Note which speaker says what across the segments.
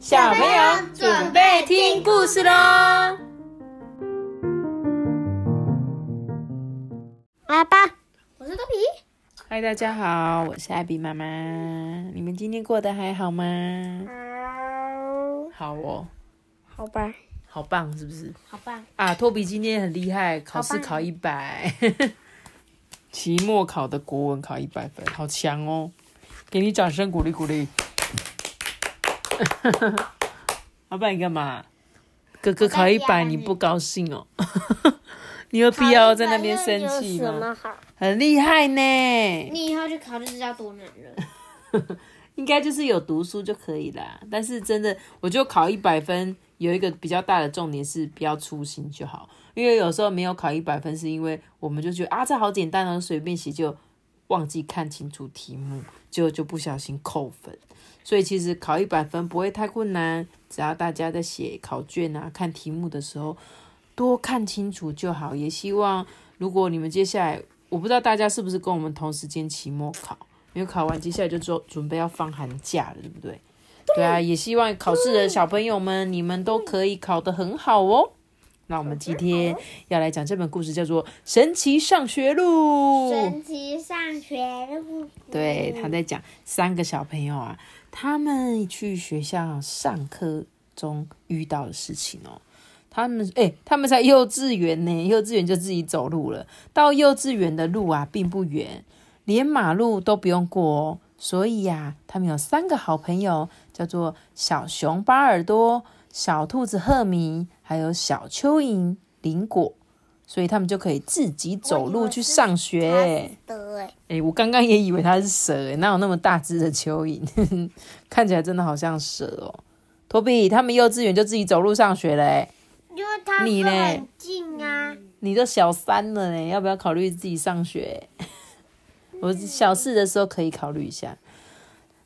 Speaker 1: 小朋友准备听故事喽！
Speaker 2: 阿爸，我是豆皮。
Speaker 1: 嗨，大家好，我是艾比妈妈。你们今天过得还好吗？好哦，
Speaker 2: 好吧，
Speaker 1: 好棒，是不是？
Speaker 2: 好棒
Speaker 1: 啊！托比今天很厉害，考试考一百，期末考的国文考一百分，好强哦！给你掌声鼓励鼓励。老板，你干嘛？哥哥考一百，你不高兴哦？你有必要在那边生气吗？很厉害呢。
Speaker 2: 你以后去考就知道多难了。
Speaker 1: 应该就是有读书就可以啦。但是真的，我就考一百分，有一个比较大的重点是不要粗心就好。因为有时候没有考一百分，是因为我们就觉得啊，这好简单哦，随便写就忘记看清楚题目，就就不小心扣分。所以其实考一百分不会太困难，只要大家在写考卷啊、看题目的时候多看清楚就好。也希望如果你们接下来，我不知道大家是不是跟我们同时间期末考，因为考完接下来就做准备要放寒假了，对不对？对啊，也希望考试的小朋友们，你们都可以考得很好哦。那我们今天要来讲这本故事，叫做《神奇上学路》。
Speaker 2: 神奇上学路。
Speaker 1: 对，他在讲三个小朋友啊。他们去学校上课中遇到的事情哦，他们哎，他们在幼稚园呢，幼稚园就自己走路了。到幼稚园的路啊，并不远，连马路都不用过哦。所以呀，他们有三个好朋友，叫做小熊巴尔多、小兔子赫米，还有小蚯蚓林果。所以他们就可以自己走路去上学。哎，我刚刚也以为它是蛇，哎，哪有那么大只的蚯蚓？看起来真的好像蛇哦。托比，他们幼稚园就自己走路上学嘞。
Speaker 2: 因为他们很近啊。
Speaker 1: 你都小三了呢，要不要考虑自己上学？我小四的时候可以考虑一下。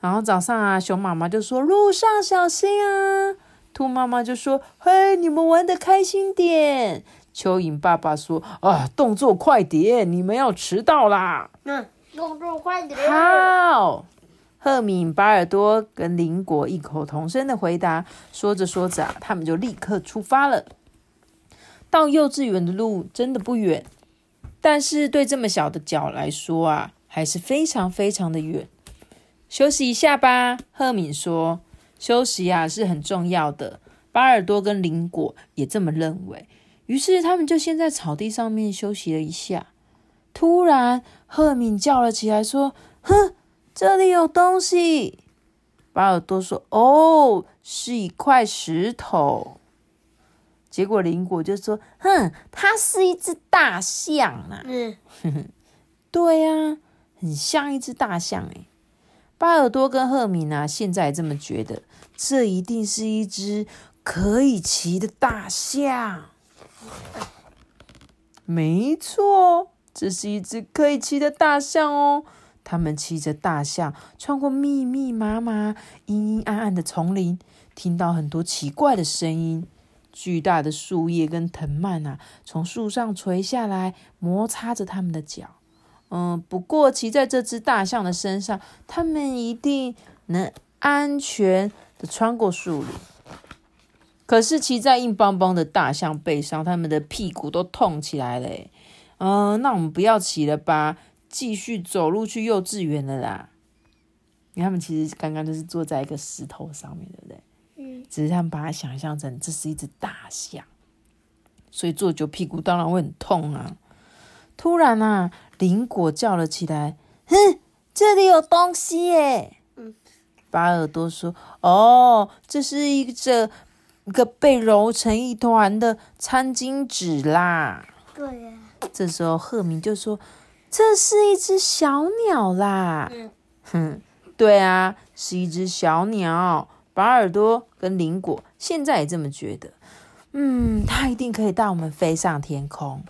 Speaker 1: 然后早上啊，熊妈妈就说：“路上小心啊。”兔妈妈就说：“嘿，你们玩的开心点。”蚯蚓爸爸说：“啊，动作快点，你们要迟到啦！”
Speaker 2: 嗯，动作快点。
Speaker 1: 好，赫敏、巴尔多跟林果异口同声的回答。说着说着，他们就立刻出发了。到幼稚园的路真的不远，但是对这么小的脚来说啊，还是非常非常的远。休息一下吧，赫敏说：“休息啊是很重要的。”巴尔多跟林果也这么认为。于是他们就先在草地上面休息了一下。突然，赫敏叫了起来，说：“哼，这里有东西！”巴尔多说：“哦，是一块石头。”结果林果就说：“哼，它是一只大象啊！”嗯，对呀，很像一只大象哎。巴尔多跟赫敏啊，现在这么觉得，这一定是一只可以骑的大象。没错，这是一只可以骑的大象哦。他们骑着大象，穿过密密麻麻、阴阴暗暗的丛林，听到很多奇怪的声音。巨大的树叶跟藤蔓啊，从树上垂下来，摩擦着他们的脚。嗯，不过骑在这只大象的身上，他们一定能安全的穿过树林。可是骑在硬邦邦的大象背上，他们的屁股都痛起来了。嗯，那我们不要骑了吧，继续走路去幼稚园了啦。因为他们其实刚刚就是坐在一个石头上面，对不对？嗯。只是他们把它想象成这是一只大象，所以坐久屁股当然会很痛啊。突然啊，林果叫了起来：“哼，这里有东西耶！”嗯。巴尔多说：“哦，这是一只。”一个被揉成一团的餐巾纸啦。
Speaker 2: 对呀。
Speaker 1: 这时候赫明就说：“这是一只小鸟啦。”嗯。哼，对啊，是一只小鸟。巴尔多跟林果现在也这么觉得。嗯，它一定可以带我们飞上天空。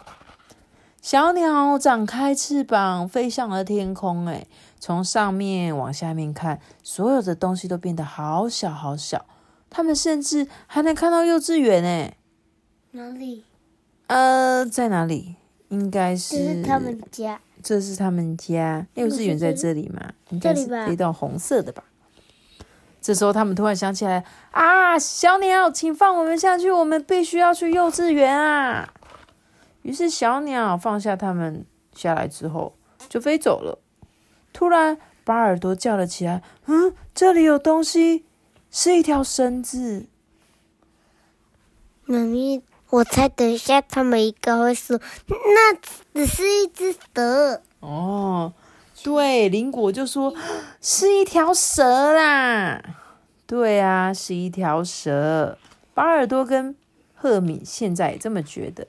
Speaker 1: 小鸟展开翅膀，飞向了天空。哎，从上面往下面看，所有的东西都变得好小好小。他们甚至还能看到幼稚园哎。
Speaker 2: 哪里？
Speaker 1: 呃，在哪里？应该
Speaker 2: 是。这是他们家。
Speaker 1: 这是他们家。幼稚园在这里吗？应该是这栋红色的吧。这时候他们突然想起来啊，小鸟，请放我们下去，我们必须要去幼稚园啊！于是小鸟放下它们下来之后，就飞走了。突然，巴尔多叫了起来：“嗯，这里有东西，是一条绳子。”
Speaker 3: 妈咪，我猜等一下他们应该会说，那只是一只蛇。
Speaker 1: 哦，对，林果就说是一条蛇啦。对啊，是一条蛇。巴尔多跟赫敏现在也这么觉得，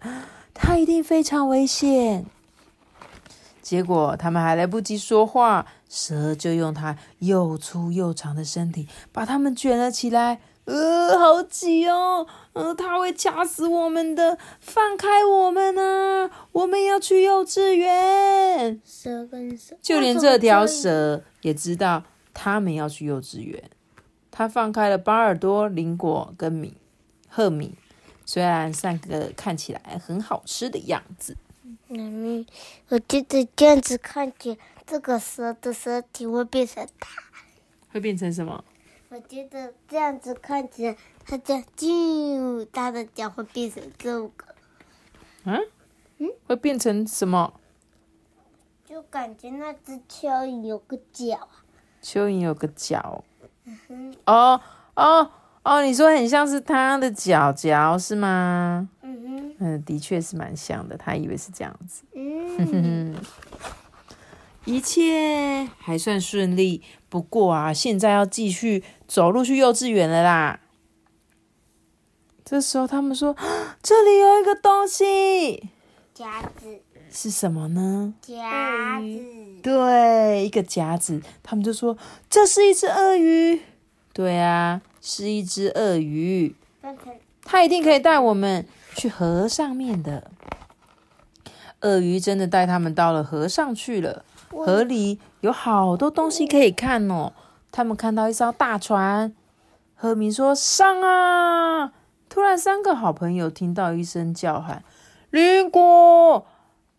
Speaker 1: 它一定非常危险。结果他们还来不及说话，蛇就用它又粗又长的身体把它们卷了起来。呃，好挤哦！呃，它会掐死我们的，放开我们啊！我们要去幼稚园。
Speaker 3: 蛇跟蛇，
Speaker 1: 就连这条蛇也知道他们要去幼稚园。它放开了巴尔多、林果跟米赫米，虽然三个看起来很好吃的样子。
Speaker 3: 妈咪，我觉得这样子看起来，这个蛇的身体会变成大。
Speaker 1: 会变成什么？
Speaker 3: 我觉得这样子看起来，它这样就它的脚会变成这个，
Speaker 1: 嗯嗯，会变成什么？
Speaker 3: 就感觉那只蚯蚓有个脚啊。
Speaker 1: 蚯蚓有个脚。哦哦哦，你说很像是他的脚脚是吗？
Speaker 3: 嗯哼，
Speaker 1: 嗯，的确是蛮像的。他以为是这样子。
Speaker 3: 嗯，
Speaker 1: 一切还算顺利，不过啊，现在要继续走路去幼稚园了啦。这时候他们说：“这里有一个东西，
Speaker 3: 夹子，
Speaker 1: 是什么呢
Speaker 3: 夹子，？”
Speaker 1: 对，一个夹子。他们就说：“这是一只鳄鱼。”对啊，是一只鳄鱼。它一定可以带我们去河上面的。鳄鱼真的带他们到了河上去了。河里有好多东西可以看哦。他们看到一艘大船，赫敏说：“上啊！”突然，三个好朋友听到一声叫喊：“林果、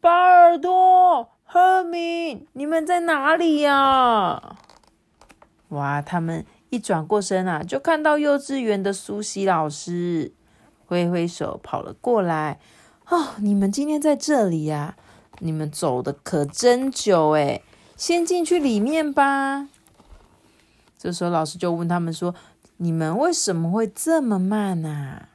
Speaker 1: 巴尔多、赫敏，你们在哪里呀？”哇！他们一转过身啊，就看到幼稚园的苏西老师，挥挥手跑了过来。哦，你们今天在这里呀、你们走的可真久诶，先进去里面吧。这时候老师就问他们说：“你们为什么会这么慢啊？”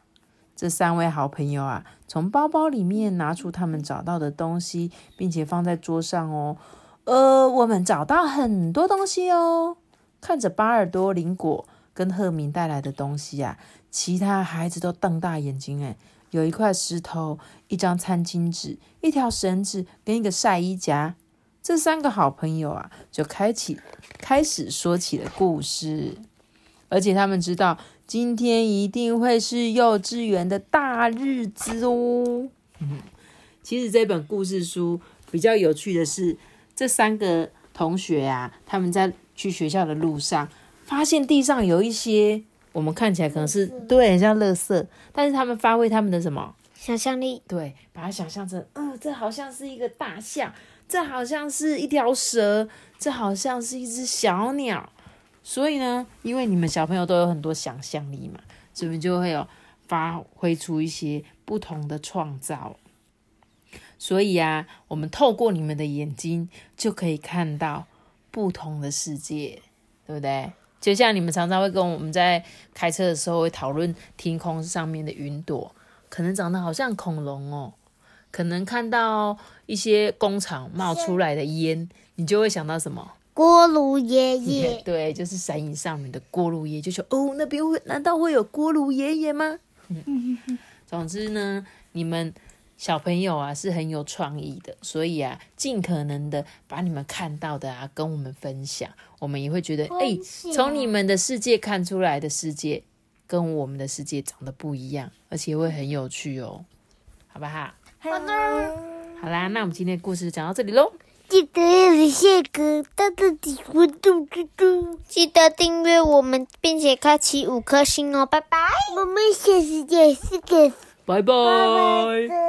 Speaker 1: 这三位好朋友啊，从包包里面拿出他们找到的东西，并且放在桌上哦。呃，我们找到很多东西哦。看着巴尔多、林果跟赫敏带来的东西啊，其他孩子都瞪大眼睛诶。有一块石头、一张餐巾纸、一条绳子跟一个晒衣夹。这三个好朋友啊，就开启开始说起了故事，而且他们知道今天一定会是幼稚园的大日子哦。嗯，其实这本故事书比较有趣的是，这三个同学啊，他们在去学校的路上，发现地上有一些我们看起来可能是对很像垃圾，但是他们发挥他们的什么？
Speaker 3: 想象力，
Speaker 1: 对，把它想象成，嗯、这好像是一个大象，这好像是一条蛇，这好像是一只小鸟。所以呢，因为你们小朋友都有很多想象力嘛，所以就会有发挥出一些不同的创造。所以啊，我们透过你们的眼睛，就可以看到不同的世界，对不对？就像你们常常会跟我们在开车的时候会讨论天空上面的云朵，可能长得好像恐龙哦，可能看到一些工厂冒出来的烟，你就会想到什么？
Speaker 3: 锅炉爷爷，
Speaker 1: 对，就是山影上面的锅炉爷，就说哦，那边会难道会有锅炉爷爷吗？总之呢，你们小朋友啊是很有创意的，所以啊，尽可能的把你们看到的啊跟我们分享，我们也会觉得，哎、从你们的世界看出来的世界跟我们的世界长得不一样，而且会很有趣哦，好不好？
Speaker 3: 好的，
Speaker 1: 好啦，那我们今天的故事就讲到这里喽。
Speaker 3: 记得要下个大大的活动嘟嘟，记得订阅我们，并且开启五颗星哦，拜拜。我们下次见，是个
Speaker 1: 拜拜。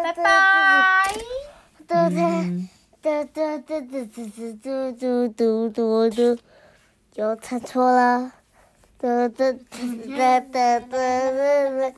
Speaker 3: 拜拜。嘟
Speaker 1: 嗯
Speaker 3: 嘟嘟嘟嘟嘟嘟嘟嘟嘟嘟，又唱错了。嘟嘟嘟嘟嘟嘟嘟。